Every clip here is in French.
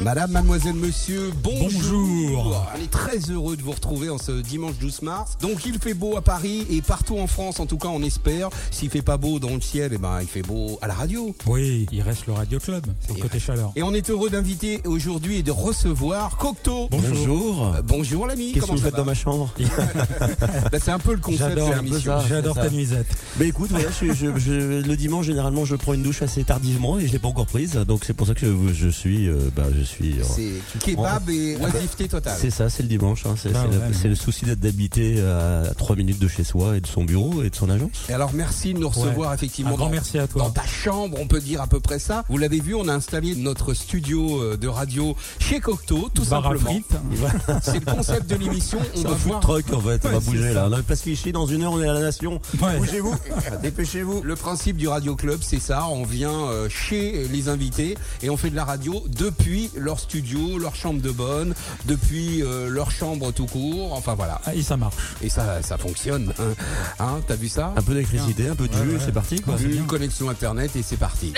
Madame, mademoiselle, monsieur, bonjour. Bonjour. On est très heureux de vous retrouver en ce dimanche 12 mars. Donc il fait beau à Paris et partout en France, en tout cas on espère. S'il fait pas beau dans le ciel, eh ben il fait beau à la radio. Oui, il reste le Radio Club, c'est côté chaleur. Et on est heureux d'inviter aujourd'hui et de recevoir Cocteau. Bonjour. Euh, bonjour l'ami, Qu'est-ce que comment vous ça faites dans ma chambre Bah, C'est un peu le concept de J'adore la un peu mission. ça. J'adore ta nuisette. Mais écoute, voilà, je, je- je- le dimanche généralement je prends une douche assez tardivement et je l'ai pas encore prise, donc c'est pour ça que je, je suis, euh, bah, je suis. euh, C'est kebab et oisiveté totale. c'est ça, c'est le dimanche. hein, c'est c'est le, ouais, souci d'être d'habiter à 3 minutes de chez soi et de son bureau et de son agence. Et alors merci de nous recevoir effectivement Un grand dans- merci à toi. Dans ta chambre, on peut dire à peu près ça. Vous l'avez vu, on a installé notre studio euh, de radio chez Cocteau, tout Bar simplement. C'est le concept de l'émission. On va voir truck en fait, on va bouger là. On a place Clichy, dans une heure on est à la Nation. Ouais. Bougez-vous, dépêchez-vous. le principe du Radio Club, c'est ça. On vient euh, chez les invités et on fait de la radio depuis leur studio, leur chambre de bonne, depuis euh, leur chambre tout court. Enfin voilà. Ah, et ça marche. Et ça, ça fonctionne. Hein, Hein, T'as vu ça? Un peu d'électricité, un peu de Ouais, jus, ouais. c'est parti quoi. Une connexion internet et c'est parti.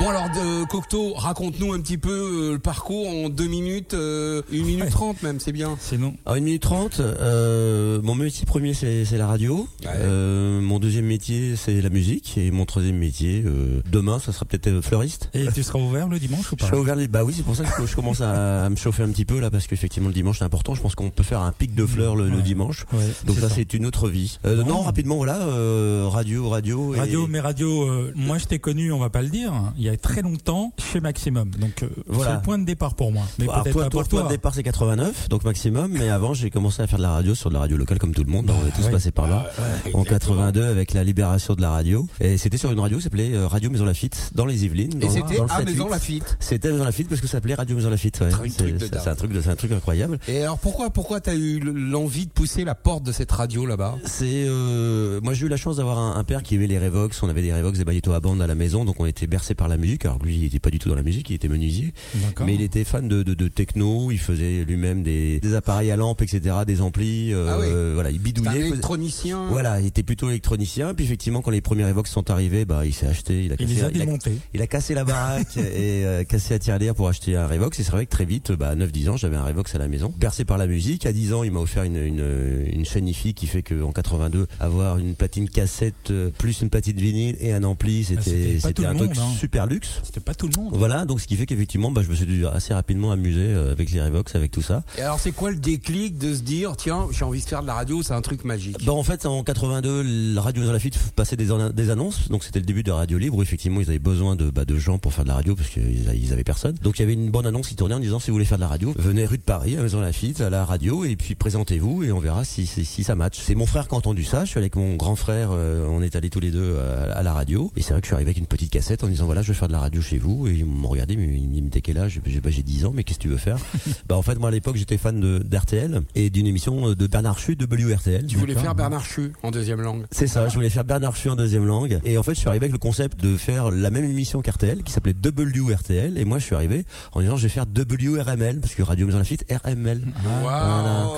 Bon alors de Cocteau, raconte-nous un petit peu euh, le parcours en deux minutes, euh, une minute Ouais. trente même, c'est bien. Sinon, Alors, une minute trente, euh, mon métier premier c'est c'est la radio. Ouais. Euh, mon deuxième métier c'est la musique et mon troisième métier euh, demain ça sera peut-être euh, fleuriste. et tu seras ouvert le dimanche ou Je pas? serai ouvert. Bah oui, c'est pour ça que je commence à, à me chauffer un petit peu là parce qu'effectivement le dimanche c'est important. Je pense qu'on peut faire un pic de fleurs le, le dimanche. Ouais, Donc c'est ça ça. c'est une autre vie. Euh, Bon. non, rapidement voilà, euh, radio, radio. et- Radio, mais radio, euh, moi je t'ai connu, on va pas le dire, il y a très longtemps chez Maximum. Donc euh, Voilà. c'est le point de départ pour moi. Mais Alors, peut-être toi, pas toi, pour toi, le départ c'est 89, donc maximum. Mais avant j'ai commencé à faire de la radio sur de la radio locale comme tout le monde. on est tous ouais. passés par là. En 82 avec la libération de la radio. Et c'était sur une radio qui s'appelait euh, Radio Maison Lafitte dans les Yvelines. Et c'était à 7-8. Maison Lafitte. C'était Maison Lafitte parce que ça s'appelait Radio Maison Lafitte. C'est de un truc, de- c'est un truc incroyable. Et alors pourquoi pourquoi t'as eu l'envie de pousser la porte de cette radio là-bas? C'est euh, moi j'ai eu la chance d'avoir un, un père qui aimait les Revox. On avait des Revox, des Bayetto à bande à la maison, donc on était bercé par la musique. Alors lui, il était pas du tout dans la musique, il était menuisier, mais il était fan de, de, de techno. Il faisait lui-même des, des appareils à lampe, etc., des amplis. euh, Ah oui. Voilà, il T'es un bidouillait. il faisait- électronicien. Voilà, il était plutôt électronicien. Puis effectivement, quand les premiers Revox sont arrivés, bah il s'est acheté, il a Il cassé, les a il a- il a cassé la baraque et euh, cassé la tirelire pour acheter un Revox. Et c'est vrai que très vite, bah, 9-10 ans, j'avais un Revox à la maison. Bercé par la musique. À 10 ans, il m'a offert une, une, une chaîne IFI qui fait qu'en 82, avoir une platine cassette euh, plus une platine vinyle et un ampli, Ah, c'était tout c'était un truc hein. super luxe. C'était pas tout le monde. Voilà, donc ce qui fait qu'effectivement, bah, je me suis dû assez rapidement amuser euh, avec les Revox, avec tout ça. Et alors c'est quoi le déclic de se dire tiens j'ai envie de faire de la radio, c'est un truc magique? Bah en fait en 82 la radio Maison Lafitte passait des, des annonces donc c'était le début de la radio libre où effectivement ils avaient besoin de, bah, de gens pour faire de la radio parce qu'ils a- ils avaient personne donc il y avait une bonne annonce qui tournait en disant si vous voulez faire de la radio venez rue de Paris à Maison Lafitte à la radio et puis présentez-vous et on verra si, si, si ça match c'est mon frère qui a entendu ça je suis avec mon grand frère euh, on est allés tous les deux à, à la radio et c'est vrai que je suis arrivé avec une petite cassette en disant voilà je faire de la radio chez vous et ils m'ont regardé mais ils me disaient quel âge? J'ai bah, j'ai 10 ans mais qu'est-ce que tu veux faire? Bah en fait moi à l'époque j'étais fan d'RTL et d'une émission de Bernard Chu de WRTL Tu voulais faire Bernard Chu en deuxième langue. c'est ça, je voulais faire Bernard Chu en deuxième langue. Et en fait, je suis arrivé avec le concept de faire la même émission qu'RTL, qui s'appelait WRTL. Et moi, je suis arrivé en disant, je vais faire WRML, parce que Radio Maison Lafitte, RML. Waouh.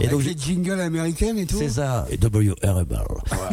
Et Et donc, j'ai- les jingles américaines et tout. C'est ça, et WRML.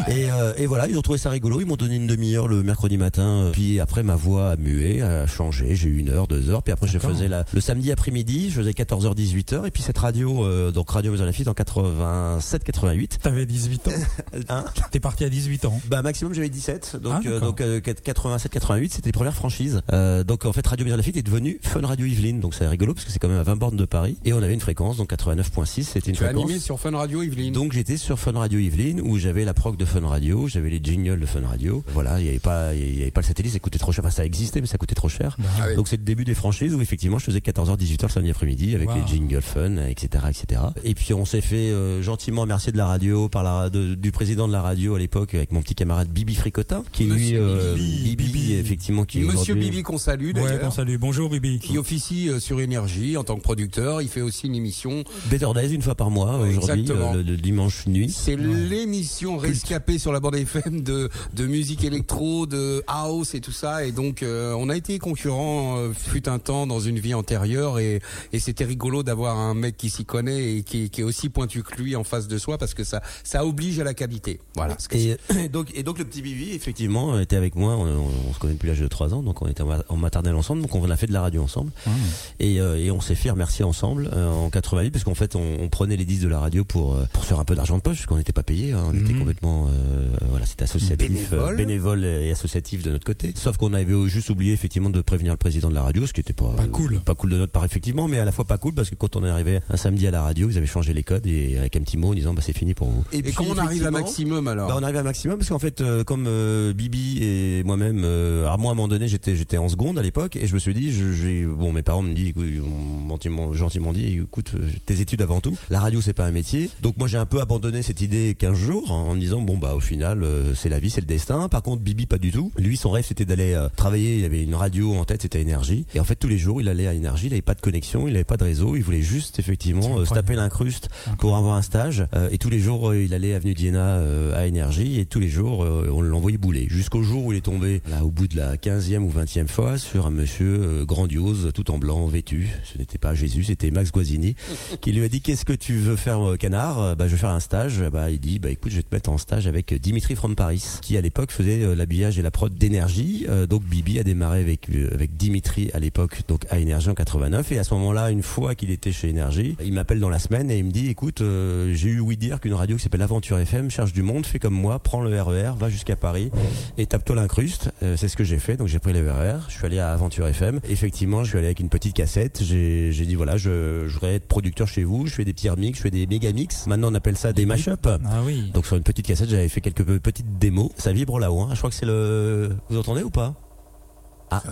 Et, euh, et voilà, ils ont trouvé ça rigolo. Ils m'ont donné une demi-heure le mercredi matin. euh, Puis après, ma voix a mué, a changé. J'ai eu une heure, deux heures. Puis après, je faisais la, le samedi après-midi, je faisais 14h, 18h. Et puis cette radio, euh, donc Radio Maison Lafitte en 87, 88. T'avais 18 ans. Hein T'es parti à 18 ans. Bah maximum j'avais 17 donc Ah, euh, donc euh, 87 88 c'était les premières franchises. Euh, donc en fait Radio Maison Lafitte est devenu Fun Radio Yvelines donc c'est rigolo parce que c'est quand même à 20 bornes de Paris et on avait une fréquence donc 89.6 c'était une Tu as fréquence. animé sur Fun Radio Yveline. Donc j'étais sur Fun Radio Yvelines où j'avais la proc de Fun Radio, j'avais les jingles de Fun Radio. Voilà, il y avait pas il y avait pas le satellite, ça coûtait trop cher. Enfin ça existait mais ça coûtait trop cher. Ah oui. Donc c'est le début des franchises où effectivement je faisais 14h 18h le samedi après-midi avec Wow. les jingles fun etc etc. Et puis on s'est fait euh, gentiment remercier de la radio par la de- du président de la radio à l'époque avec mon petit camarade Bibi Fricotin qui lui euh, Bibi, Bibi, Bibi. effectivement qui Monsieur Bibi qu'on salue Ouais, d'ailleurs. bon salut. Bonjour Bibi. qui officie euh, sur Énergie en tant que producteur. Il fait aussi une émission. Better Days une fois par mois Ouais, aujourd'hui euh, le, le dimanche nuit. C'est l'émission rescapée sur la bande FM de, de musique électro, de house et tout ça. Et donc euh, on a été concurrents euh, fut un temps dans une vie antérieure et, et c'était rigolo d'avoir un mec qui s'y connaît et qui, qui est aussi pointu que lui en face de soi parce que ça ça oblige à la qualité. Voilà. ce que Et, et donc, et donc le petit Bibi, effectivement, était avec moi. On, on- on se connaît depuis l'âge de 3 ans, donc on était en, ma- en maternelle ensemble. Donc on a fait de la radio ensemble. Et, euh, et on s'est fait remercier ensemble euh, en 88 parce qu'en fait on, on prenait les disques de la radio pour euh, pour faire un peu d'argent de poche parce qu'on n'était pas payé. hein. on était Mhm. complètement euh, voilà, c'était associatif, Bénévole. euh, bénévole et associatif de notre côté. Sauf qu'on avait juste oublié effectivement de prévenir le président de la radio, ce qui était pas Pas cool. pas cool de notre part effectivement, mais à la fois pas cool parce que quand on est arrivé un samedi à la radio, ils avaient changé les codes et avec un petit mot en disant bah c'est fini pour vous. Et, quand on arrive à maximum alors bah, on arrive à maximum parce qu'en fait, euh, comme euh, Bibi et moi-même, euh, à moi à un moment donné, j'étais j'étais en seconde à l'époque et je me suis dit, je, j'ai- bon, mes parents me disent, gentiment, gentiment dit, écoute, tes études avant tout, la radio c'est pas un métier. Donc moi j'ai un peu abandonné cette idée 15 jours en, en me disant, bon bah au final, euh, c'est la vie, c'est le destin. Par contre, Bibi pas du tout. Lui, son rêve c'était d'aller travailler. Il avait une radio en tête, c'était Énergie. Et en fait, tous les jours, il allait à Énergie. Il avait pas de connexion, il avait pas de réseau. Il voulait juste effectivement euh, se taper l'incruste pour avoir un stage. Euh, et tous les jours, euh, il allait avenue d'Iéna euh, à Énergie et tous les jours, euh, on l'envoyait bouler. Jusqu'au jour où il est tombé, là, au bout de la 15e ou 20e fois, sur un monsieur euh, grandiose, tout en blanc, vêtu. Ce n'était pas Jésus, c'était Max Guazzini, qui lui a dit Qu'est-ce que tu veux faire, canard? Bah, je veux faire un stage. Bah, il dit Bah, écoute, je vais te mettre en stage avec Dimitri from Paris, qui à l'époque faisait l'habillage et la prod d'énergie. Donc, Bibi a démarré avec, euh, avec Dimitri à l'époque, donc à Énergie en 89. Et à ce moment-là, une fois qu'il était chez Énergie, il m'appelle dans la semaine et il me dit Écoute, euh, j'ai eu ouï dire qu'une radio qui s'appelle Aventure FM cherche du monde, fais comme moi, prends le RER, va jusqu'à Paris et tape-toi l'incruste. Euh, c'est ce que j'ai fait. Donc, j'ai pris le RER, je suis allé à Aventure FM. Effectivement, je suis allé avec une petite cassette. J'ai j'ai dit Voilà, je, je voudrais être producteur chez vous. Je fais des petits remix, je fais des méga mix. Maintenant, on appelle ça des mash-up. Ah oui. Donc sur une petite cassette, j'avais fait quelques petites démos. Ça vibre là-haut. Hein. Je crois que c'est le. Vous entendez ou pas? Ah,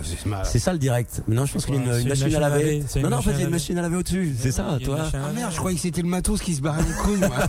C'est ça le direct. Mais non, je pense qu'il y a une, C'est une une machine, machine à laver. Non, non, en fait, il y a une machine à laver au-dessus. C'est ça, toi Ah merde, je croyais que c'était le matos qui se barrait les couilles. moi.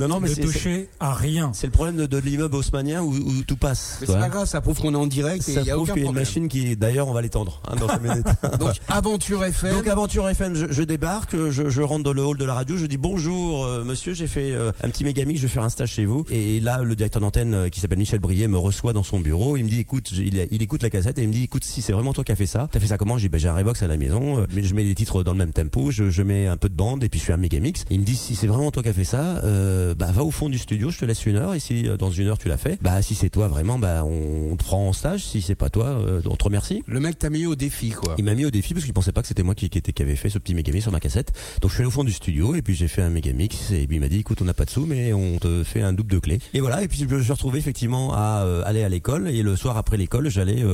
Non, non, mais Ne c'est toucher à rien. c'est le problème de, de l'immeuble haussmanien où, où tout passe. Mais c'est pas grave, ça prouve qu'on est en direct et Ça il y a prouve aucun qu'il y a une problème. machine qui, d'ailleurs, on va l'étendre hein, dans minutes. Donc Aventure FM. Donc Aventure FM, je, je débarque, je, je rentre dans le hall de la radio, je dis bonjour euh, monsieur, j'ai fait euh, un petit mégamix, je vais faire un stage chez vous. Et là, le directeur d'antenne euh, qui s'appelle Michel Brier me reçoit dans son bureau, il me dit écoute, il, il écoute la cassette et il me dit écoute, si c'est vraiment toi qui as fait ça, t'as fait ça comment? J'ai dit bah, j'ai un Revox à la maison, euh, mais je mets les titres dans le même tempo, je, je mets un peu de bande et puis je fais un mégamix. Et il me dit si c'est vraiment toi qui as fait ça, euh, bah va au fond du studio, je te laisse une heure et si euh, dans une heure tu l'as fait, bah si c'est toi vraiment, bah on, te prend en stage, si c'est pas toi, euh, on te remercie. Le mec t'a mis au défi quoi. Il m'a mis au défi parce qu'il pensait pas que c'était moi qui, qui, était, qui avait fait ce petit mégamix sur ma cassette. Donc je suis allé au fond du studio et puis j'ai fait un mégamix et puis il m'a dit écoute on n'a pas de sous mais on te fait un double de clé. Et voilà et puis je me suis retrouvé effectivement à euh, aller à l'école et le soir après l'école j'allais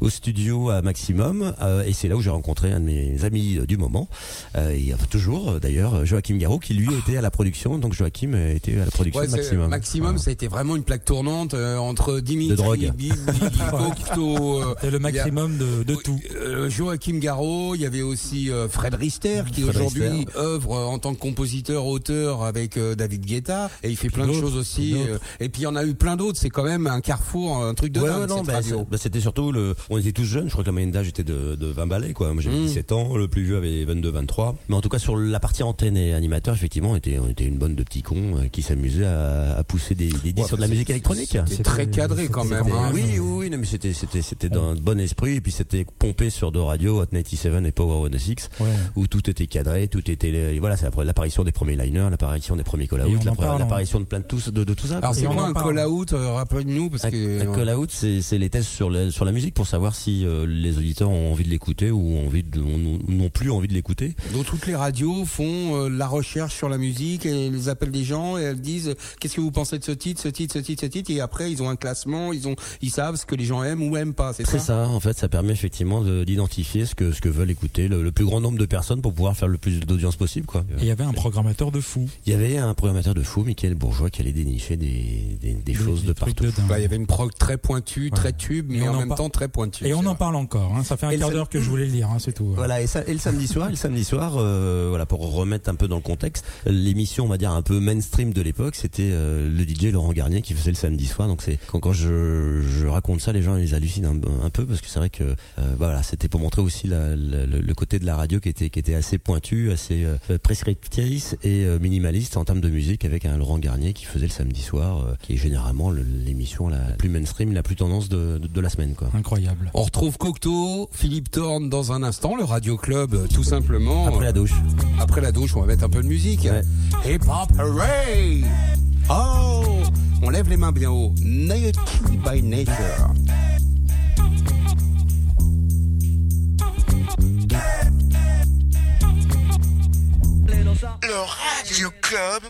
au studio à Maximum euh, et c'est là où j'ai rencontré un de mes amis euh, du moment euh, et enfin, toujours euh, d'ailleurs Joachim Garraud qui lui était à la production donc Joachim était à la production Ouais, de Maximum. Maximum, Voilà. ça a été vraiment une plaque tournante euh, entre Dimitri, De drogue. Cocteau, euh, C'est le a- maximum de, de tout. euh, Joachim Garraud, il y avait aussi euh, Fred Rister qui aujourd'hui œuvre en tant que compositeur, auteur avec euh, David Guetta et il fait plein de choses aussi. et puis il y en a eu plein d'autres. C'est quand même un carrefour, un truc de Ouais, dingue ouais, non, cette bah, radio. bah, c'était surtout le. On était tous jeunes. Je crois que la moyenne d'âge était de, de 20 balais, quoi. Moi, j'avais Mm. 17 ans. Le plus vieux avait 22, 23. Mais en tout cas, sur la partie antenne et animateur, effectivement, on était, on était une bonne de petits cons euh, qui s'amusaient à, à pousser des, des disques Ouais, sur de la musique électronique. C'est très cadré quand même. Hein. oui, oui, oui, non, mais c'était, c'était, c'était d'un bon esprit, et puis c'était pompé sur deux radios, Hot 97 et Power 106, Ouais. où tout était cadré, tout était, et voilà, c'est après l'apparition des premiers liners, l'apparition des premiers call-out, l'appari- parle, l'apparition de plein de tout, de, de tout ça. Alors c'est en un parle. call out euh, Rappelle-nous parce Un, que un call out, c'est c'est les tests sur, la- sur la musique pour savoir si euh, les auditeurs ont envie de l'écouter ou ont envie de, ont- n'ont plus envie de l'écouter. Donc toutes les radios font euh, la recherche sur la musique et elles appellent des gens et elles disent qu'est-ce que vous pensez de ce titre, ce titre, ce titre, ce titre? Et après ils ont un classement, ils ont ils savent ce que les gens aiment ou aiment pas, c'est C'est ça? ça, en fait, ça permet effectivement de- d'identifier ce que ce que veulent écouter le, le plus grand nombre de personnes pour pouvoir faire le plus d'audience possible, quoi. Il y avait un programmateur de fou. Il y avait un programmateur de fou, Michael Bourgeois, qui allait dénicher des, des, des choses Des de partout. de. Bah, il y avait une prog très pointue, très tube, mais en en même par- temps très pointue. Et on en parle encore. hein. Ça fait un quart d'heure que je voulais le dire, hein, c'est tout. Voilà, et, ça, et le samedi soir, et le samedi soir, euh, voilà, pour remettre un peu dans le contexte, l'émission, on va dire un peu mainstream de l'époque, c'était euh, le DJ Laurent Garnier qui faisait le samedi soir. Donc c'est quand, quand je, je raconte ça, les gens ils hallucinent un, un peu parce que c'est vrai que euh, voilà, c'était pour montrer aussi la, la- le, le côté de la radio qui était qui était assez pointu, assez euh, prescriptrice et euh, minimaliste en termes de musique, avec un Laurent Garnier qui faisait le samedi soir, euh, qui est généralement le- l'émission la plus mainstream, la plus tendance de, de, de la semaine, quoi. Incroyable. On retrouve Cocteau, Philippe Thorne dans un instant, le Radio Club, euh, tout simplement. Après la douche. Euh, après la douche, on va mettre un peu de musique. Hip Hop Hooray Oh On lève les mains bien haut. Naughty by Nature. Le Radio Club.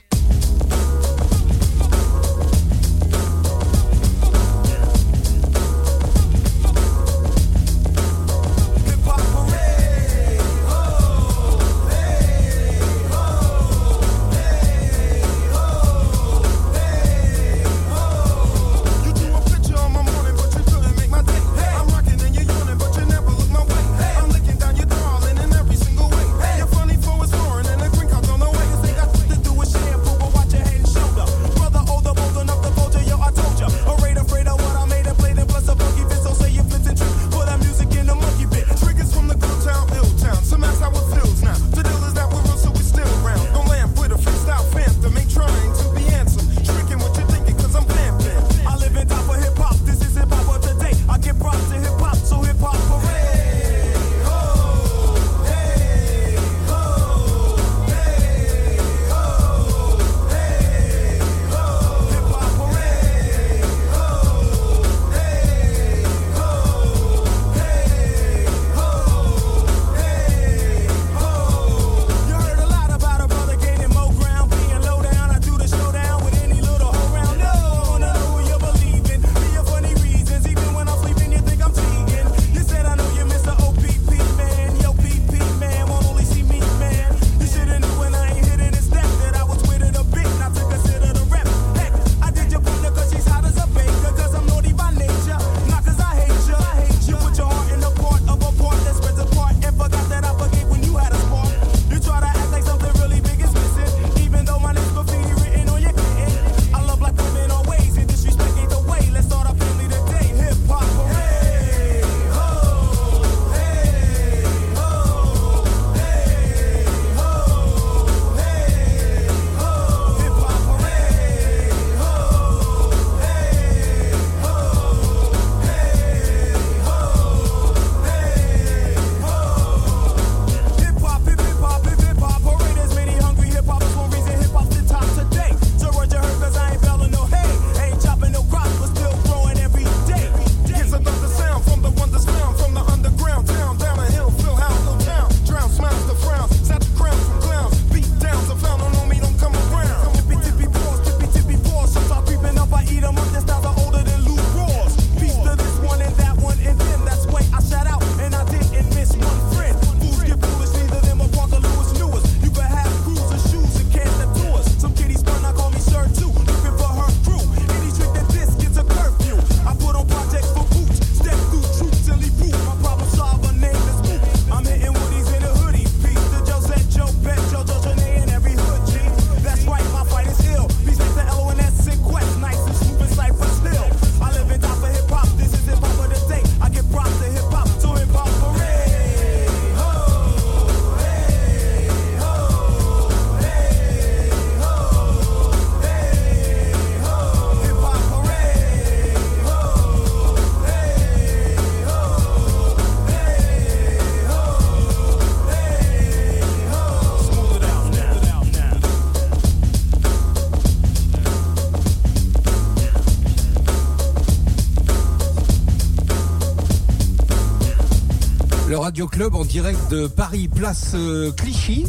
Club en direct de Paris, place euh, Clichy.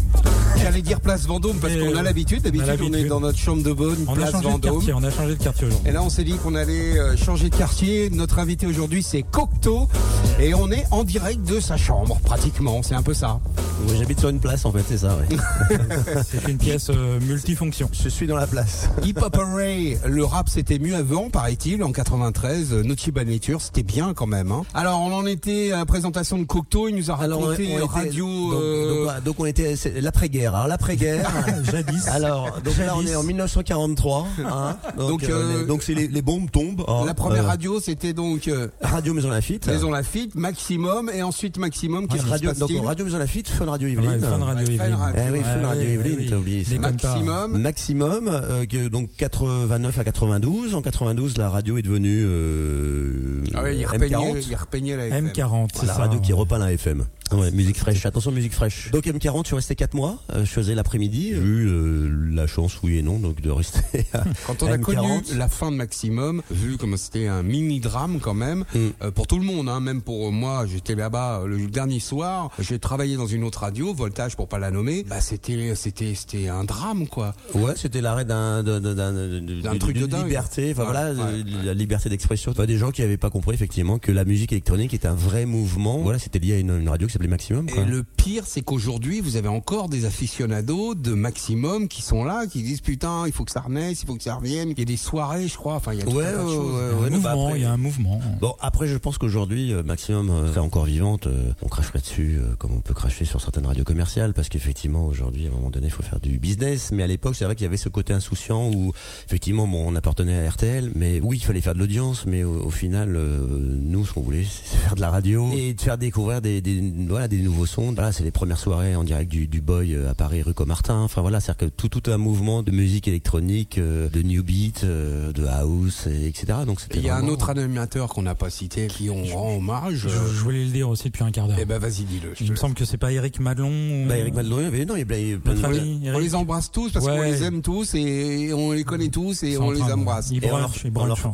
J'allais dire place Vendôme parce qu'on a euh, l'habitude. D'habitude, on est dans notre chambre de bonne, on place a Vendôme. Quartier, on a changé de quartier aujourd'hui. Et là, on s'est dit qu'on allait euh, changer de quartier. Notre invité aujourd'hui, c'est Cocteau. Et on est en direct de sa chambre, pratiquement. C'est un peu ça. Oui, J'habite sur une place, en fait, c'est ça, ouais. c'est une pièce euh, multifonction. Je suis dans la place. Hip Hop Array, le rap, c'était mieux avant, paraît-il, en 93. Naughty by c'était bien quand même. Hein. Alors, on en était à la présentation de Cocteau. Il nous a raconté Alors, on radio. Était, donc, on était l'après-guerre l'après-guerre. Alors l'après-guerre. Jadis. Alors, donc là on est en 1943. Hein, donc Donc, euh, euh, les- donc c'est les, les bombes tombent. hein, La première euh, radio, c'était donc euh, Radio Maison Lafitte. Maison Lafitte, Maximum, et ensuite Maximum. Qu'est-ce qui se radio, donc Radio Maison Lafitte, Fun Radio Yveline. Ouais, Fun Radio Ouais, Fun Yveline. Radio. Eh oui, Fun Radio ouais, Yveline, ouais, t'as oublié. Maximum. Maximum, euh, donc 89 à 92. En 92, la radio est devenue euh, Ah ouais, il repeignait, M40. il repeignait la FM. M40, c'est La ça. radio qui repeint la FM. Ouais, musique fraîche. Attention, musique fraîche. Donc M40, je suis resté 4 mois. Euh, je faisais l'après-midi. J'ai eu euh, la chance, oui et non, donc de rester à Quand on a M40. connu la fin de Maximum, vu comme c'était un mini drame quand même, Mm. euh, pour tout le monde, hein, même pour moi, j'étais là-bas euh, le dernier soir, j'ai travaillé dans une autre radio, Voltage pour pas la nommer, bah c'était c'était c'était un drame quoi. Ouais, c'était l'arrêt d'un d'un d'un- d'un- D'un d'une- truc de liberté. Enfin Ouais, voilà, ouais, euh, la liberté d'expression. Enfin, des gens qui avaient pas compris effectivement que la musique électronique est un vrai mouvement. Voilà, c'était lié à une, une radio qui s'appelait Maximum. quoi. Et le pire, c'est qu'aujourd'hui, vous avez encore des aficionados de Maximum qui sont là, qui disent putain, il faut que ça renaisse, il faut que ça revienne. Il y a des soirées, je crois. Enfin, il y a tout Ouais, un tas de ouais, choses. ouais, Il y a un bah mouvement, après- il y a un mouvement. Bon, après, je pense qu'aujourd'hui, euh, Maximum euh, serait encore vivante. euh, on crache pas dessus euh, comme on peut cracher sur certaines radios commerciales, parce qu'effectivement, aujourd'hui, à un moment donné, il faut faire du business. Mais à l'époque, c'est vrai qu'il y avait ce côté insouciant où, effectivement, bon, on appartenait à RTL, mais oui, il fallait faire de l'audience, mais au, au final, euh, nous, ce qu'on voulait, c'est faire de la radio et de faire découvrir des, des, voilà, des nouveaux sons. Voilà, c'est les premières soirées en direct du, du Boy euh, à Paris, rue Comartin. Enfin voilà, c'est-à-dire que tout, tout un mouvement de musique électronique, euh, de new beat, euh, de house, et etc. Donc c'était Il y a un autre animateur qu'on n'a pas cité, qui on rend hommage. Je, je voulais le dire aussi depuis un quart d'heure. Eh ben, vas-y, dis-le. Il me semble que c'est pas Eric Madelon. ou- Bah Eric Madelon, mais non, il y a plein- de ami On les embrasse tous parce qu'on les aime tous et on les connaît tous et on les embrasse. Ils Et on leur,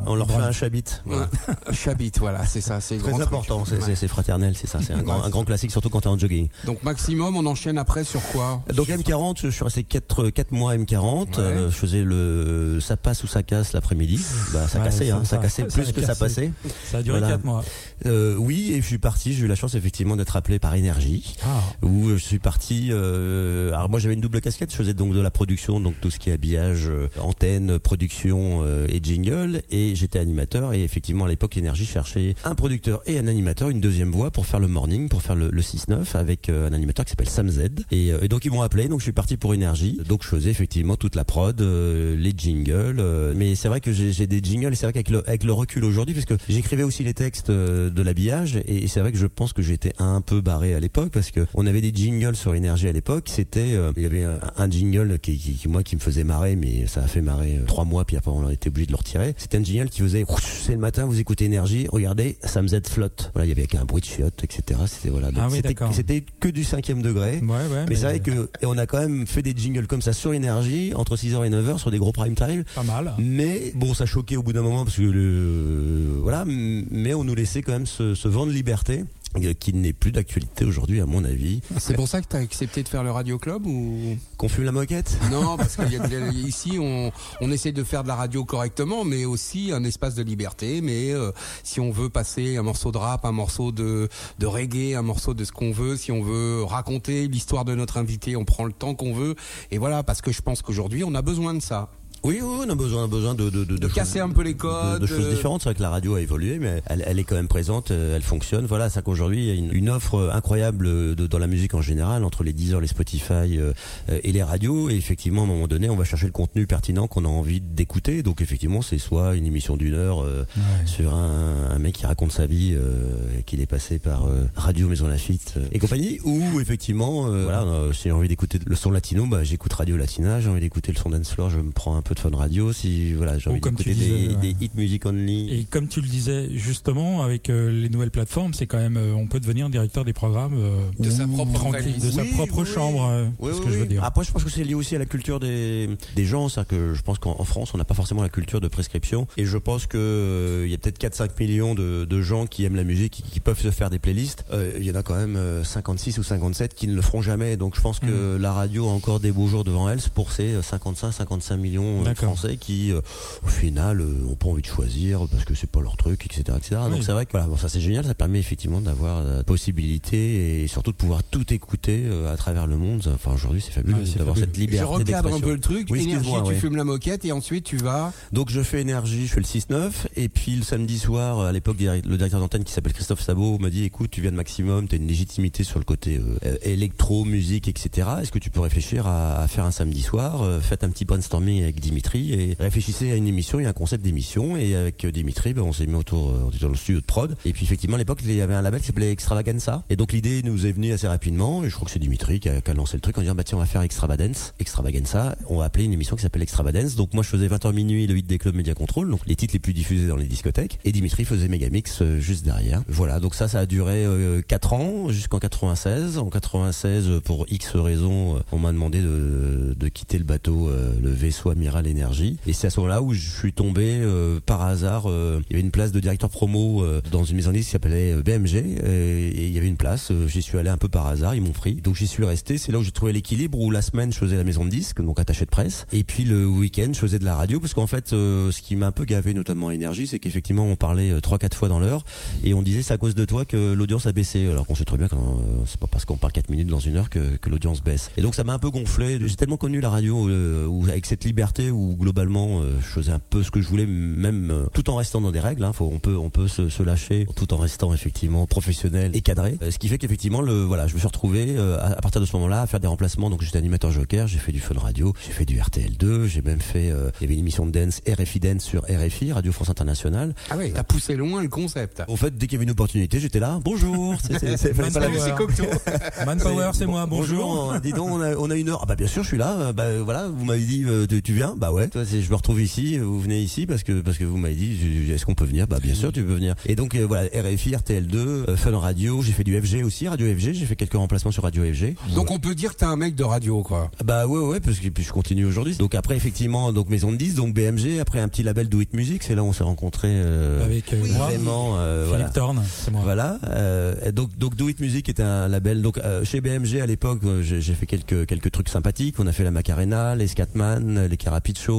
on on fait un chabit. Voilà. Chabit, voilà, c'est ça, c'est Très grand important, c'est fraternel, c'est ça, c'est un grand, Ouais. un grand classique, surtout quand t'es en jogging. Donc maximum, on enchaîne après sur quoi? Donc M40, je suis resté 4, 4 mois M40, Ouais. euh, je faisais le ça passe ou ça casse l'après-midi. Bah ça Ouais, cassait, ça- hein, ça, ça- cassait ça plus a que ça cassé. passait. Ça a duré Voilà. 4 mois. Euh, oui, et je suis parti, j'ai eu la chance effectivement d'être appelé par Énergie. Ah. où je suis parti. Euh, alors moi j'avais une double casquette, je faisais donc de la production, donc tout ce qui est habillage, euh, antenne, production euh, et jingle, et j'étais animateur. Et effectivement à l'époque Énergie cherchait un producteur et un animateur, une deuxième voix pour faire le morning, pour faire le, le 6-9 avec euh, un animateur qui s'appelle Sam Z. Et, euh, et donc ils m'ont appelé, donc je suis parti pour Énergie. Donc je faisais effectivement toute la prod, euh, les jingles. euh, mais c'est vrai que j'ai des jingles, et c'est vrai qu'avec le, avec le recul aujourd'hui, parce que j'écrivais aussi les textes euh, de l'habillage, et, et c'est vrai que je pense que j'étais un peu barré à l'époque parce que on avait des jingles sur énergie à l'époque. C'était, euh, il y avait un, jingle qui, qui, qui, moi qui me faisait marrer, mais ça a fait marrer euh, trois mois, puis après on a été obligé de le retirer. C'était un jingle qui faisait, c'est le matin, vous écoutez énergie, regardez, Sam Z flotte. Voilà, il y avait un bruit de chiottes, etc. C'était voilà, donc Ah oui, c'était que du cinquième degré. Ouais, ouais. Mais c'est vrai que et on a quand même fait des jingles comme ça sur énergie entre 6h et 9h sur des gros prime time. Pas mal. Mais bon, ça choquait au bout d'un moment parce que le voilà, mais on nous laissait quand même ce, ce vent de liberté euh, qui n'est plus d'actualité aujourd'hui à mon avis. C'est pour ça que tu as accepté de faire le Radio Club ou? Qu'on fume la moquette? Non, parce qu'il y a de- ici on, on essaie de faire de la radio correctement, mais aussi un espace de liberté. Mais euh, si on veut passer un morceau de rap, un morceau de, de reggae, un morceau de ce qu'on veut, si on veut raconter l'histoire de notre invité, on prend le temps qu'on veut. Et voilà, parce que je pense qu'aujourd'hui on a besoin de ça. Oui, oui, on a besoin, on a besoin de de, de, De choses- casser un peu les de- codes, de, choses euh, différentes. C'est vrai que la radio a évolué, mais elle, elle est quand même présente, euh, elle fonctionne. Voilà, c'est qu'aujourd'hui il y a une, une offre incroyable de, dans la musique en général entre les Deezer, les Spotify euh, euh, et les radios. Et effectivement, à un moment donné, on va chercher le contenu pertinent qu'on a envie d'écouter. Donc effectivement, c'est soit une émission d'une heure euh, Ouais. sur un, un mec qui raconte sa vie, euh, qu'il est passé par euh, Radio Maison Lafitte euh, et compagnie, ou effectivement, euh, voilà, euh, si j'ai envie d'écouter le son latino, bah j'écoute Radio Latina. J'ai envie d'écouter le son dance floor, je me prends un peu de fun radio. Si voilà, j'ai Ou envie d'écouter des, disais, ouais. des hit music only. Et comme tu le disais justement, avec euh, les nouvelles plateformes, c'est quand même, euh, on peut devenir directeur des programmes euh, De sa propre tranquille, valise. de sa Oui, propre oui, chambre. Oui, ce oui, que je veux oui. dire. Après, je pense que c'est lié aussi à la culture des, des gens. C'est-à-dire que je pense qu'en en France, on n'a pas forcément la culture de prescription. Et je pense que euh, il y a peut-être 4-5 millions de, de gens qui aiment la musique, qui, qui peuvent se faire des playlists. Euh, Il y en a quand même euh, 56 ou 57 qui ne le feront jamais. Donc je pense que la radio a encore des beaux jours devant elle pour ces 55-55 millions euh, français qui, euh, au final, euh, ont pas envie de choisir parce que c'est pas leur truc, etc., etc. Oui. Donc c'est vrai que voilà, bon, ça c'est génial, ça permet effectivement d'avoir la possibilité et surtout de pouvoir tout écouter à travers le monde. Enfin aujourd'hui c'est fabuleux d'avoir cette liberté Je recadre un peu le truc. Oui, Énergie, tu fumes la moquette et ensuite tu vas. Donc je fais énergie, je fais le 6-9 et puis le samedi soir, à l'époque le directeur d'antenne qui s'appelle Christophe Sabot m'a dit écoute tu viens de Maximum, tu as une légitimité sur le côté euh, électro, musique, etc. Est-ce que tu peux réfléchir à, à faire un samedi soir euh, Faites un petit brainstorming avec Dimitri et réfléchissez à une émission, a un concept d'émission et avec euh, Dimitri ben, on s'est mis autour, euh, on studio de prod. Et puis effectivement à l'époque il y avait un label qui s'appelait Extravaganza. Et donc l'idée nous est venue assez rapidement et je crois que c'est Dimitri qui a, qui lancé le truc en disant bah tiens on va faire Extravagance, Extravaganza, on va appeler une émission qui s'appelle Extravagance donc moi je faisais 20h minuit le 8 des clubs Média Control donc les titres les plus diffusés dans les discothèques. Et Dimitri faisait Megamix euh, juste derrière. Voilà donc ça ça a duré 4 ans jusqu'en 96 en 96 euh, pour X raisons on m'a demandé de, de quitter le bateau le vaisseau amiral énergie. Et c'est à ce moment là où je suis tombé euh, par hasard euh, il y avait une place de directeur promo euh, dans une maison de qui s'appelait euh, BMG euh, et il y avait une place euh, j'y suis allé un peu par hasard ils m'ont pris. Donc j'y suis resté c'est là où j'ai trouvé l'équilibre où la semaine je faisais la maison de disques donc attaché de presse et puis le week-end je faisais de la radio parce qu'en fait ce qui m'a un peu gavé notamment à énergie c'est qu'effectivement on parlait trois quatre fois dans l'heure et on disait c'est à cause de toi que l'audience a baissé. Alors qu'on sait très bien que c'est pas parce qu'on parle 4 minutes dans une heure que, l'audience baisse. Et donc ça m'a un peu gonflé. J'ai tellement connu la radio avec cette liberté où globalement euh, je faisais un peu ce que je voulais même euh, tout en restant dans des règles hein, faut, on peut on peut se, se lâcher tout en restant effectivement professionnel et cadré Euh, ce qui fait qu'effectivement le voilà je me suis retrouvé euh, à, à partir de ce moment-là à faire des remplacements donc j'étais animateur joker j'ai fait du fun radio j'ai fait du RTL2 j'ai même fait euh, il y avait une émission de dance RFI Dance sur RFI Radio France Internationale Ah ouais, t'as poussé loin le concept. en fait, dès qu'il y avait une opportunité, j'étais là. Bonjour. C'est- Manpower. C'est moi, bonjour. Bonjour. Dis donc, on a, on a une heure. Ah bah bien sûr, je suis là. Bah voilà, vous m'avez dit, euh, tu, tu viens Bah ouais. Toi, c'est- je me retrouve ici. Vous venez ici parce que parce que vous m'avez dit, est-ce qu'on peut venir? Bah bien sûr, tu peux venir. Et donc euh, voilà, RFI, RTL2, euh, Fun Radio. J'ai fait du FG aussi, Radio FG. J'ai fait quelques remplacements sur Radio FG. Donc on peut dire que t'es un mec de radio, quoi. Bah ouais ouais parce que puis je continue aujourd'hui. Donc après effectivement donc maison de 10 donc BMG après un petit label Do It Music c'est là où on s'est rencontrés euh, Avec euh, moi, vraiment euh, Philippe voilà. Thorne, c'est moi. Voilà. euh, et donc donc Do It Music est un label. Donc euh, chez BMG à l'époque, j'ai j'ai fait quelques quelques trucs sympathiques. On a fait la Macarena, les Scatman, les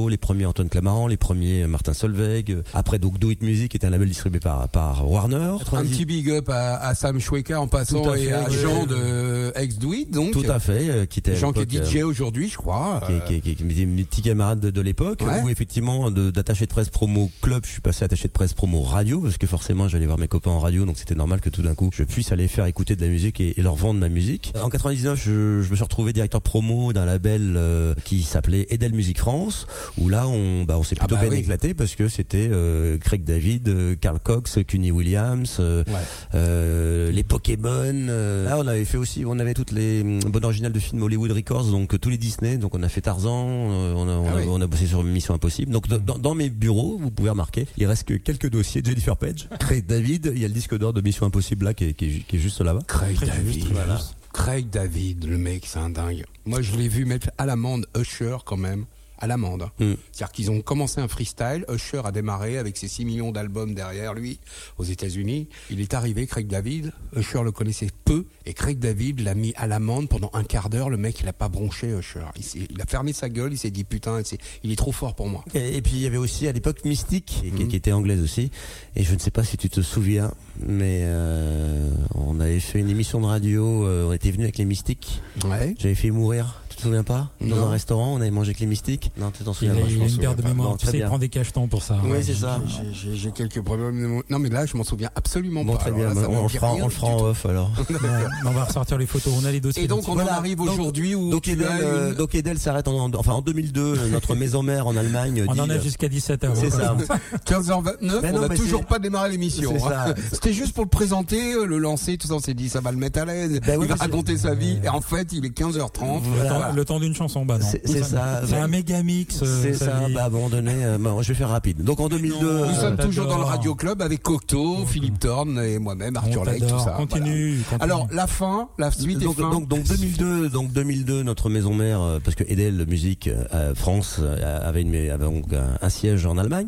Les premiers Antoine Clamaran, les premiers Martin Solveig. Euh, Après donc Do It Music est un label distribué par par Warner. Un petit big up à, à Sam Schweika en passant et à. Jean de Ex Do It, donc. Tout à fait. euh, qui était Jean qui est DJ euh, aujourd'hui, je crois. qui, est- qui, est- qui, est- mes petits camarades de, de l'époque Ouais. où effectivement d'attaché de presse promo club je suis passé attaché de presse promo radio parce que forcément j'allais voir mes copains en radio donc c'était normal que tout d'un coup je puisse aller faire écouter de la musique et, et leur vendre ma musique en 99 je, je me suis retrouvé directeur promo d'un label euh, qui s'appelait Edel Musique France où là on bah, on s'est Ah plutôt bah bien oui. éclaté parce que c'était euh, Craig David euh, Carl Cox Cuny Williams euh, Ouais. euh, les Pokémon. euh, là, on avait fait aussi, on avait toutes les hum, bonnes originales de films Hollywood Records, donc euh, tous les Disney. Donc on a fait Tarzan, euh, on a, on, Ah a, oui. on a bossé sur Mission Impossible. Donc dans, dans mes bureaux, vous pouvez remarquer, il reste que quelques dossiers. de Jennifer Page, Craig David, il y a le disque d'or de Mission Impossible là qui est, qui est, qui est juste là-bas. Craig Très David. juste, très voilà. juste. Craig David, le mec, c'est un dingue. Moi, je l'ai vu mettre à l'amende Usher quand même. À l'amende. Mm. C'est-à-dire qu'ils ont commencé un freestyle. Usher a démarré avec ses 6 millions d'albums derrière lui aux États-Unis. Il est arrivé, Craig David. Usher le connaissait peu. Et Craig David l'a mis à l'amende pendant un quart d'heure. Le mec, il a pas bronché Usher. Il, a fermé sa gueule. Il s'est dit putain, il est trop fort pour moi. Et, et puis il y avait aussi à l'époque Mystique, qui, qui était anglaise aussi. Et je ne sais pas si tu te souviens, mais euh, on avait fait une émission de radio. euh, on était venu avec les Mystiques. Ouais. J'avais fait mourir. Tu te souviens pas? Dans Non. un restaurant, on avait mangé avec les mystiques. Non, tu t'en Il souviens a, pas, il a une perte de mémoire. Tu sais, il bien. prend des cachetons pour ça. Oui, Ouais. c'est ça. J'ai- quelques problèmes. Non, mais là, je m'en souviens absolument Bon, pas. très bien. là, on, le fera, on le fera en off alors. Ouais, on va ressortir les photos. On a les dossiers. Et donc, on en arrive aujourd'hui où Donc tu Edel, as euh, une- donc Edel s'arrête en, enfin en 2002. notre maison mère en Allemagne. On en a euh, jusqu'à 17h. C'est ça. 15h29, Mais non, on n'a toujours pas démarré l'émission. c'est hein. ça. C'était juste pour le présenter, euh, le lancer, tout ça. On s'est dit, ça va le mettre à l'aise. Ben il va raconter sa vie. Et en fait, il est 15h30. Le temps- d'une chanson, bah c'est ça. C'est un méga euh, C'est sa ça. Bah, à un moment donné, euh, bon, je vais faire rapide. Donc en 2002. Nous Euh, sommes toujours dans le. Radio Club avec Cocteau, Philippe Thorne et moi-même, Arthur Lake, tout ça. Continue, Voilà. continue. Alors, la fin, la suite donc, est fin. donc, donc 2002, donc 2002, notre maison mère, euh, parce que Edel Musique euh, France euh, avait, une, avait donc un, un siège en Allemagne,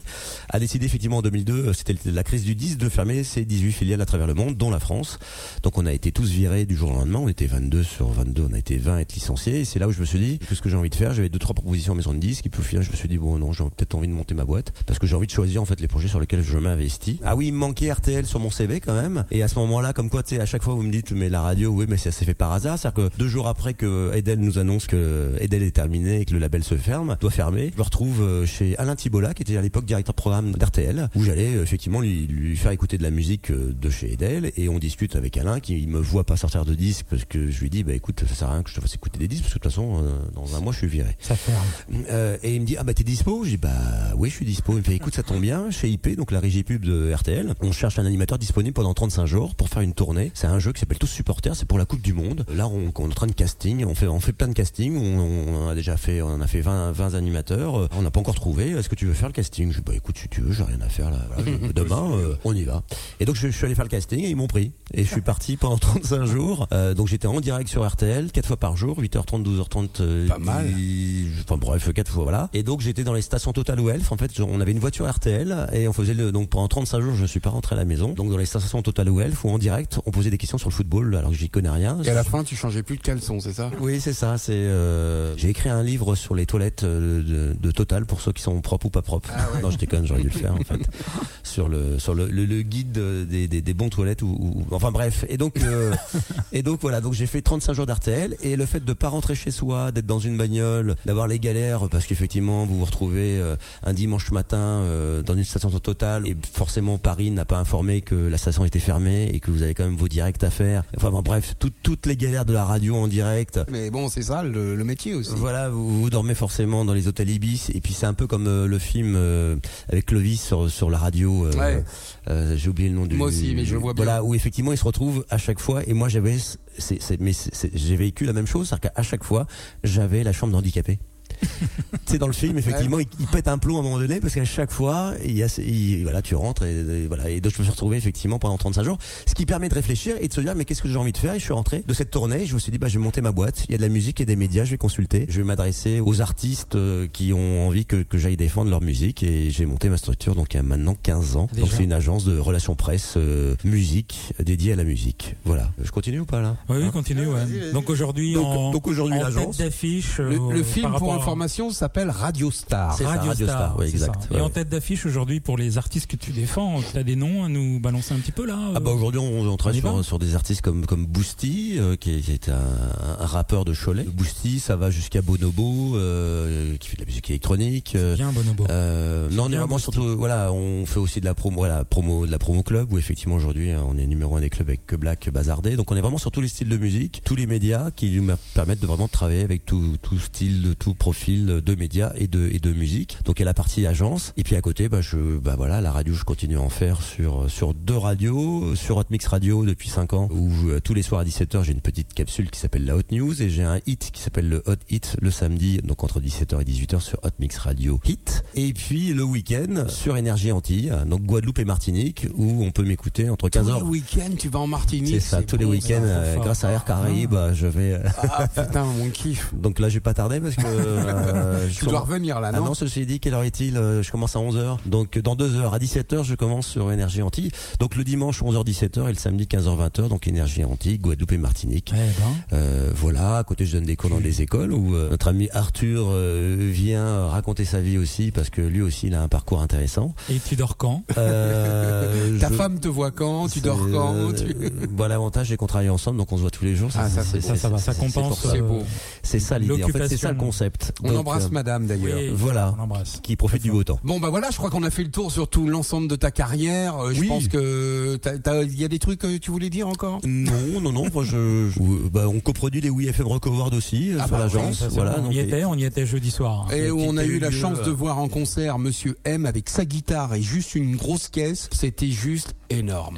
a décidé effectivement en 2002, euh, c'était la crise du 10, de fermer ses 18 filiales à travers le monde, dont la France. Donc on a été tous virés du jour au lendemain, on était 22 sur 22, on a été 20 à être licenciés, et c'est là où je me suis dit, que ce que j'ai envie de faire, j'avais deux trois propositions en maison de disques. Et puis au final, je me suis dit bon non, j'ai peut-être envie de monter ma boîte parce que j'ai envie de choisir en fait les projets sur lesquels je m'investis. Ah oui, il me manquait RTL sur mon CV quand même. Et à ce moment-là, comme quoi, tu sais, à chaque fois vous me dites mais la radio, oui, mais ça s'est fait par hasard. C'est-à-dire que deux jours après que Edel nous annonce que Edel est terminé et que le label se ferme, doit fermer, je me retrouve euh, chez Alain Thibola qui était à l'époque directeur programme d'RTL où j'allais euh, effectivement lui, lui faire écouter de la musique euh, de chez Edel et on discute avec Alain qui me voit pas sortir de disque parce que je lui dis bah écoute ça sert à rien que je te fasse écouter des disques parce que de toute façon dans un mois je suis viré. Ça ferme. Euh, et il me dit ah bah t'es dispo? Je dis bah oui je suis dispo. Il me fait écoute ça tombe bien chez IP donc la régie pub de RTL. On cherche un animateur disponible pendant 35 jours pour faire une tournée. C'est un jeu qui s'appelle Tous supporters. C'est pour la Coupe du Monde. Là on, on est en train de casting. On fait on fait plein de casting. On, on a déjà fait on a fait 20 20 animateurs. Euh, On n'a pas encore trouvé. Est-ce que tu veux faire le casting? Je dis bah écoute si tu veux j'ai rien à faire là. Voilà, je- demain euh, on y va. Et donc je, je suis allé faire le casting et ils m'ont pris. Et je suis parti pendant 35 jours. Euh, donc j'étais en direct sur RTL quatre fois par jour 8h30 12h30. euh, Pas mal. Enfin bref, quatre fois voilà. Et donc j'étais dans les stations Total ou Elf. En fait, on avait une voiture RTL et on faisait le donc pendant 35 jours, je suis pas rentré à la maison. Donc dans les stations Total ou Elf où en direct, on posait des questions sur le football alors que j'y connais rien. Et à la fin, tu changeais plus de caleçon, c'est ça? Oui, c'est ça. C'est euh, j'ai écrit un livre sur les toilettes euh, de, de Total pour ceux qui sont propres ou pas propres. Non, je déconne, j'aurais dû le faire en fait. sur le sur le, le, le guide des, des, des bons toilettes ou, ou- enfin bref. Et donc euh, et donc voilà. Donc j'ai fait 35 jours d'RTL et le fait de pas rentrer chez soi, d'être dans une bagnole, d'avoir les galères parce qu'effectivement vous vous retrouvez euh, un dimanche matin euh, dans une station Total et forcément Paris n'a pas informé que la station était fermée et que vous avez quand même vos directs à faire. Enfin bon, bref, tout- toutes les galères de la radio en direct. Mais bon, c'est ça le, le métier aussi. Voilà, vous, vous dormez forcément dans les hôtels Ibis et puis c'est un peu comme euh, le film euh, avec Clovis sur sur la radio. Ouais. euh, J'ai oublié le nom du. Moi aussi, mais je le vois bien. Voilà, où effectivement il se retrouve à chaque fois et moi j'avais, c'est, c'est, mais c'est- c'est- j'ai vécu la même chose, c'est-à-dire qu'à chaque fois j'avais la chambre d'handicapé. tu sais dans le film effectivement il, il pète un plomb à un moment donné parce qu'à chaque fois il y a il- voilà tu rentres et, et voilà et donc je me suis retrouvé effectivement pendant 35 jours. Ce qui permet de réfléchir et de se dire mais qu'est-ce que j'ai envie de faire? Et je suis rentré de cette tournée je me suis dit bah je vais monter ma boîte. Il y a de la musique et des médias je vais consulter. Je vais m'adresser aux artistes euh, qui ont envie que, que j'aille défendre leur musique. Et j'ai monté ma structure donc il y a maintenant 15 ans. Donc c'est une agence de relations presse euh, musique dédiée à la musique. Voilà. Je continue ou pas là? Oui, oui, Hein? continue. ouais. Donc aujourd'hui, Donc- en, donc aujourd'hui, en l'agence. tête d'affiche. Le, euh, le film, par pour information, s'appelle Radio Star. C'est ça, Radio Star, c'est exact. ça. Ouais, Et en tête d'affiche aujourd'hui pour les artistes que tu défends, tu as des noms à nous balancer un petit peu là Ah bah euh aujourd'hui on, on travaille on sur, sur des artistes comme comme Boosty euh, qui, est, qui est un, un rappeur de Cholet. Boosty ça va jusqu'à Bonobo euh, qui fait de la musique électronique. Bien Bonobo. euh, non, on est bien vraiment Boosty. surtout voilà, on fait aussi de la promo, voilà, promo de la promo club où effectivement aujourd'hui hein, on est numéro un des clubs avec que Black Bazardé. Donc on est vraiment sur tous les styles de musique, tous les médias qui nous permettent de vraiment travailler avec tout tout style, de tout profil de médias et de et de musique. Donc il y a la partie agence et puis à côté bah je bah voilà, la radio je continue à en faire sur sur deux radios, sur Hot Mix Radio depuis 5 ans où euh, tous les soirs à 17h, j'ai une petite capsule qui s'appelle la Hot News et j'ai un hit qui s'appelle le Hot Hit le samedi donc entre 17h et 18h sur Hot Mix Radio Hit et puis le week-end sur Énergie Antilles donc Guadeloupe et Martinique où on peut m'écouter entre Tous 15h les week-ends, tu vas en Martinique. c'est ça, tous les bon, week-ends, ça. euh, grâce à Air Caraïbes, euh, je vais. euh, Ah putain, mon kiff. donc là, je vais pas tarder parce que. euh, je Tu dois revenir là, Ah non non, ceci dit, quelle heure est-il Euh, Je commence à 11h. Donc dans 2 heures, à 17h, je commence sur Énergie Antilles. Donc le dimanche 11h-17h et le samedi 15h-20h, donc Énergie Antilles, Guadeloupe et Martinique. Eh ben, Euh, voilà, à côté je donne des cours dans des écoles où euh, notre ami Arthur euh, vient raconter sa vie aussi parce que lui aussi il a un parcours intéressant. et tu dors quand? Ta je- femme te voit quand? Tu dors quand? tu... Bon, l'avantage c'est qu'on travaille ensemble, donc on se voit tous les jours. Ah, ça, ça, ça va, ça compense. C'est ça. C'est beau. C'est ça l'idée. En fait, c'est ça le l'occupation. On Donc, embrasse euh, madame d'ailleurs. oui, Voilà. On embrasse. qui profite du beau temps. Bon bah voilà, je crois qu'on a fait le tour sur tout l'ensemble de ta carrière. Euh, Je Oui. pense que t'as- t'as- il y a des trucs que tu voulais dire encore? Non, non, non. Moi, je, je- bah, on coproduit les Oui FM Rock Awards aussi euh, Ah sur bah l'agence. Voilà. bon. on y était, on y était jeudi soir. Et où on a eu la chance de euh, voir en concert Monsieur M avec sa guitare et juste une grosse caisse. C'était juste énorme.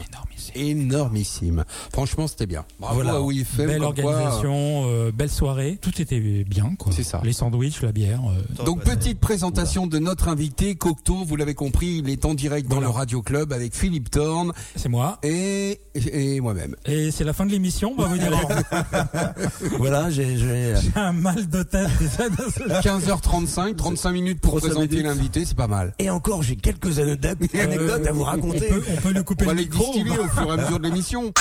Énormissime. Franchement, c'était bien. Bravo Voilà. à WFM. Belle comme quoi, organisation, euh, belle soirée, tout était bien quoi. C'est ça. Les sandwichs, la bière. euh, Donc petite présentation de notre invité Cocteau, vous l'avez compris, il est en direct dans Voilà. le Radio Club avec Philippe Thorne c'est moi. et, et moi-même. Et c'est la fin de l'émission, on va vous dire. voilà, j'ai, j'ai- J'ai un mal de tête déjà. dans ce- 15h35, 35 minutes pour 35 présenter l'invité, c'est pas mal. Et encore, j'ai quelques anecdotes, anecdotes à vous On raconter. peut, on peut lui couper On va le les micro. distiller au fur et à mesure de l'émission.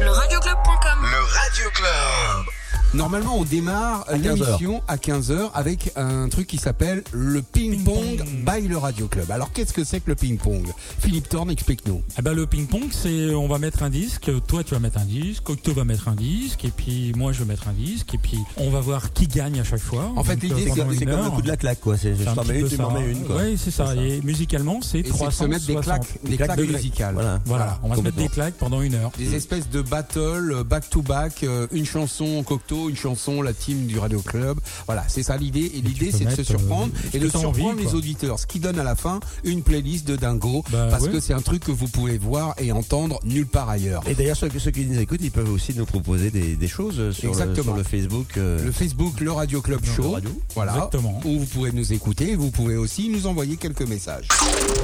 Le radioclub.com Le Radio Club. Normalement, on démarre À 15 l'émission à 15h avec un truc qui s'appelle le ping-pong by le Radio Club. Alors, qu'est-ce que c'est que le ping-pong? Philippe Thorne, explique-nous. Eh ben, le ping-pong, c'est on va mettre un disque, toi tu vas mettre un disque, Octo va mettre un disque, et puis moi je vais mettre un disque, et puis on va voir qui gagne à chaque fois. En fait, l'idée, euh, C'est comme le coup de la claque, quoi. C'est je t'en mets une, tu m'en mets une, quoi. Oui, c'est ça. Et musicalement, c'est Et c'est de se 360. mettre des claques, des claques musicales. Voilà. Voilà, on va se mettre des claques pendant une heure. Des espèces de battle euh, back to back, euh, une chanson Cocteau, une chanson la team du Radio Club. Voilà, c'est ça l'idée. Et l'idée, c'est de se surprendre euh, ce et de surprendre envie, les auditeurs. Ce qui donne à la fin une playlist de dingo, Bah, parce ouais. que c'est un truc que vous pouvez voir et entendre nulle part ailleurs. Et d'ailleurs, ceux, ceux qui nous écoutent, ils peuvent aussi nous proposer des, des choses sur, le, Exactement. sur le Facebook. euh, Le Facebook, le Radio Club Show. Radio. Voilà. Exactement. Où vous pouvez nous écouter. Vous pouvez aussi nous envoyer quelques messages.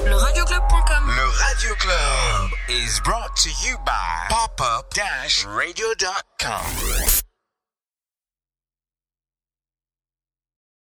Le radioclub.com. Le Radio Club is brought to you by popup-radio.com.